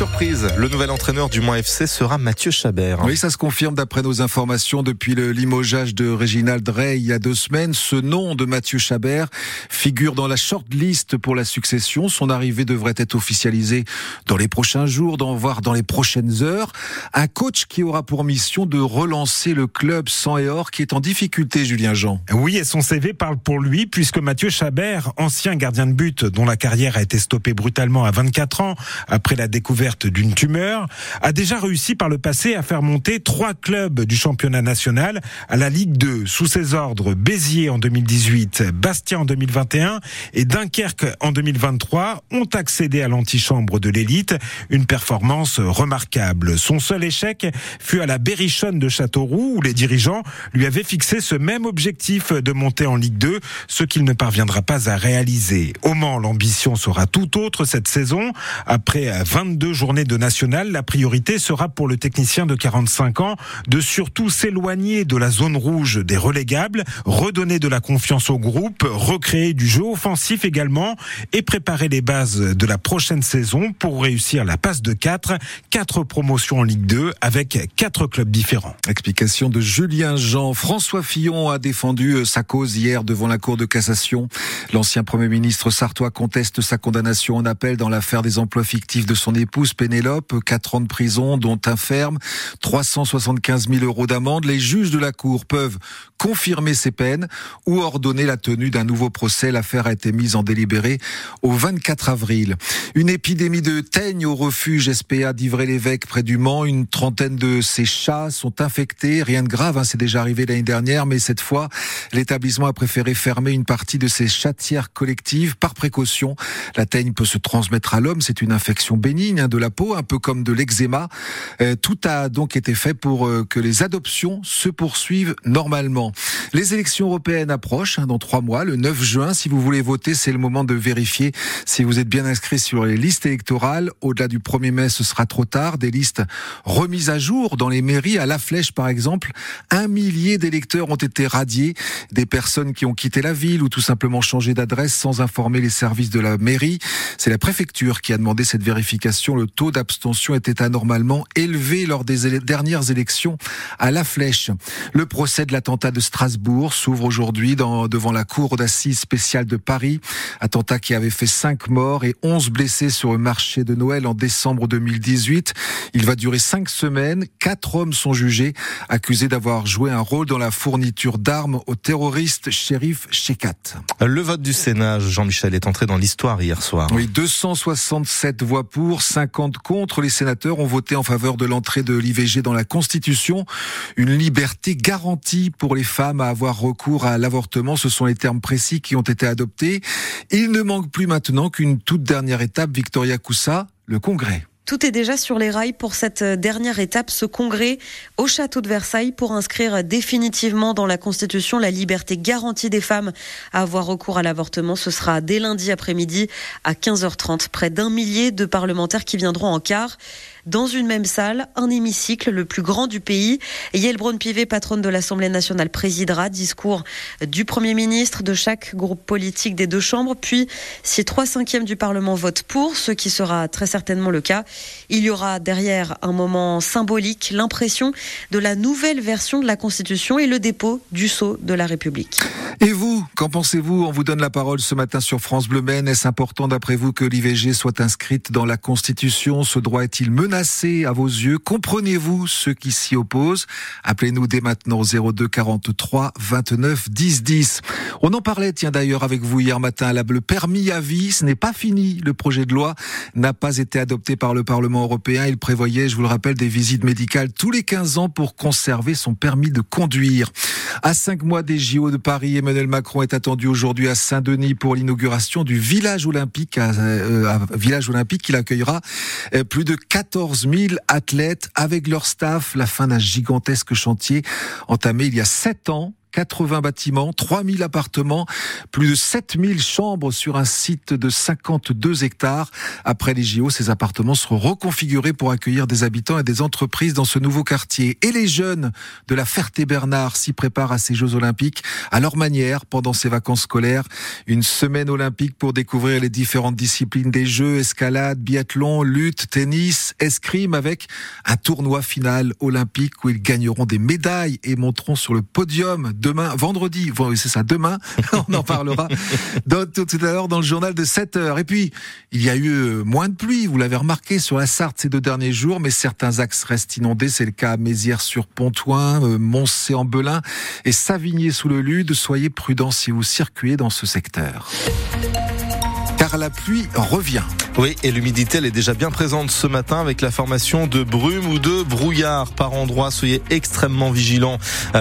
surprise, le nouvel entraîneur du Mans FC sera Mathieu Chabert. Oui, ça se confirme d'après nos informations depuis le limogeage de Réginald Drey il y a deux semaines. Ce nom de Mathieu Chabert figure dans la shortlist pour la succession. Son arrivée devrait être officialisée dans les prochains jours, dans, voire dans les prochaines heures. Un coach qui aura pour mission de relancer le club sans et or qui est en difficulté, Julien Jean. Oui, et son CV parle pour lui puisque Mathieu Chabert, ancien gardien de but dont la carrière a été stoppée brutalement à 24 ans après la découverte d'une tumeur, a déjà réussi par le passé à faire monter trois clubs du championnat national à la Ligue 2 sous ses ordres Béziers en 2018, Bastia en 2021 et Dunkerque en 2023 ont accédé à l'antichambre de l'élite, une performance remarquable. Son seul échec fut à la Berrichonne de Châteauroux où les dirigeants lui avaient fixé ce même objectif de monter en Ligue 2, ce qu'il ne parviendra pas à réaliser. Au Mans, l'ambition sera tout autre cette saison. Après 22 journées de national, la priorité sera pour le technicien de 45 ans de surtout s'éloigner de la zone rouge des relégables, redonner de la confiance au groupe, recréer du jeu offensif également et préparer les bases de la prochaine saison pour réussir la passe de 4, 4 promotions en Ligue 2 avec 4 clubs différents. Explication de Julien Jean. François Fillon a défendu sa cause hier devant la Cour de cassation. L'ancien Premier ministre sartois conteste sa condamnation en appel dans l'affaire des emplois fictifs de son épouse Pénélope, 4 ans de prison, dont un ferme, 375 000 euros d'amende. Les juges de la Cour peuvent confirmer ces peines ou ordonner la tenue d'un nouveau procès. L'affaire a été mise en délibéré au 24 avril. Une épidémie de teigne au refuge SPA d'Ivray-l'Évêque près du Mans. Une trentaine de ces chats sont infectés. Rien de grave, hein, c'est déjà arrivé l'année dernière, mais cette fois, l'établissement a préféré fermer une partie de ses chatières collectives par précaution. La teigne peut se transmettre à l'homme. C'est une infection bénigne hein, de la peau, un peu comme de l'eczéma. Euh, tout a donc été fait pour euh, que les adoptions se poursuivent normalement. Les élections européennes approchent hein, dans trois mois, le 9 juin. Si vous voulez voter, c'est le moment de vérifier si vous êtes bien inscrit sur les listes électorales. Au-delà du 1er mai, ce sera trop tard. Des listes remises à jour dans les mairies, à La Flèche par exemple. Un millier d'électeurs ont été radiés. Des personnes qui ont quitté la ville ou tout simplement changé d'adresse sans informer les services de la mairie. C'est la préfecture qui a demandé cette vérification. Le taux d'abstention était anormalement élevé lors des dernières élections à La Flèche. Le procès de l'attentat de Strasbourg s'ouvre aujourd'hui devant la cour d'assises spéciale de Paris. Attentat qui avait fait 5 morts et 11 blessés sur le marché de Noël en décembre 2018. Il va durer 5 semaines. Quatre hommes sont jugés, accusés d'avoir joué un rôle dans la fourniture d'armes au terroriste shérif Shekat. Le vote du Sénat, Jean-Michel, est entré dans l'histoire hier soir. Oui, 267 voix pour, 50 contre. Les sénateurs ont voté en faveur de l'entrée de l'IVG dans la Constitution. Une liberté garantie pour les femmes à avoir recours à l'avortement. Ce sont les termes précis qui ont été adoptés. Il ne manque plus maintenant qu'une toute dernière étape, Victoria Coussa, le Congrès. Tout est déjà sur les rails pour cette dernière étape, ce congrès au château de Versailles pour inscrire définitivement dans la Constitution la liberté garantie des femmes à avoir recours à l'avortement. Ce sera dès lundi après-midi à 15h30. Près d'un millier de parlementaires qui viendront en quart dans une même salle, un hémicycle le plus grand du pays. Yael Braun-Pivet, patronne de l'Assemblée nationale, présidera discours du Premier ministre, de chaque groupe politique des deux chambres. Puis, si trois cinquièmes du Parlement votent pour, ce qui sera très certainement le cas, il y aura derrière un moment symbolique, l'impression de la nouvelle version de la Constitution et le dépôt du sceau de la République. Qu'en pensez-vous? On vous donne la parole ce matin sur France Bleu Maine. Est-ce important d'après vous que l'IVG soit inscrite dans la Constitution? Ce droit est-il menacé à vos yeux? Comprenez-vous ceux qui s'y opposent? Appelez-nous dès maintenant au 02 43 29 10 10. On en parlait, tiens d'ailleurs, avec vous hier matin. Le permis à vie, ce n'est pas fini. Le projet de loi n'a pas été adopté par le Parlement européen. Il prévoyait, je vous le rappelle, des visites médicales tous les 15 ans pour conserver son permis de conduire. À cinq mois des JO de Paris, Emmanuel Macron est attendu aujourd'hui à Saint-Denis pour l'inauguration du village olympique, euh, village olympique qui accueillera euh, plus de 14 000 athlètes avec leur staff. La fin d'un gigantesque chantier entamé il y a sept ans 80 bâtiments, 3000 appartements, plus de 7000 chambres sur un site de 52 hectares. Après les JO, ces appartements seront reconfigurés pour accueillir des habitants et des entreprises dans ce nouveau quartier. Et les jeunes de la Ferté-Bernard s'y préparent à ces Jeux olympiques à leur manière pendant ces vacances scolaires. Une semaine olympique pour découvrir les différentes disciplines des Jeux, escalade, biathlon, lutte, tennis, escrime avec un tournoi final olympique où ils gagneront des médailles et monteront sur le podium demain, vendredi. C'est ça, demain. On en parlera tout à l'heure dans le journal de 7 heures. Et puis, il y a eu euh, moins de pluie, vous l'avez remarqué, sur la Sarthe ces deux derniers jours, mais certains axes restent inondés. C'est le cas à Mézières-sur-Pontoin, euh, Moncé-en-Belin et Savigné-sous-le-Lude. Soyez prudents si vous circulez dans ce secteur car la pluie revient. Oui, et l'humidité, elle est déjà bien présente ce matin avec la formation de brume ou de brouillard par endroits. Soyez extrêmement vigilants. Euh,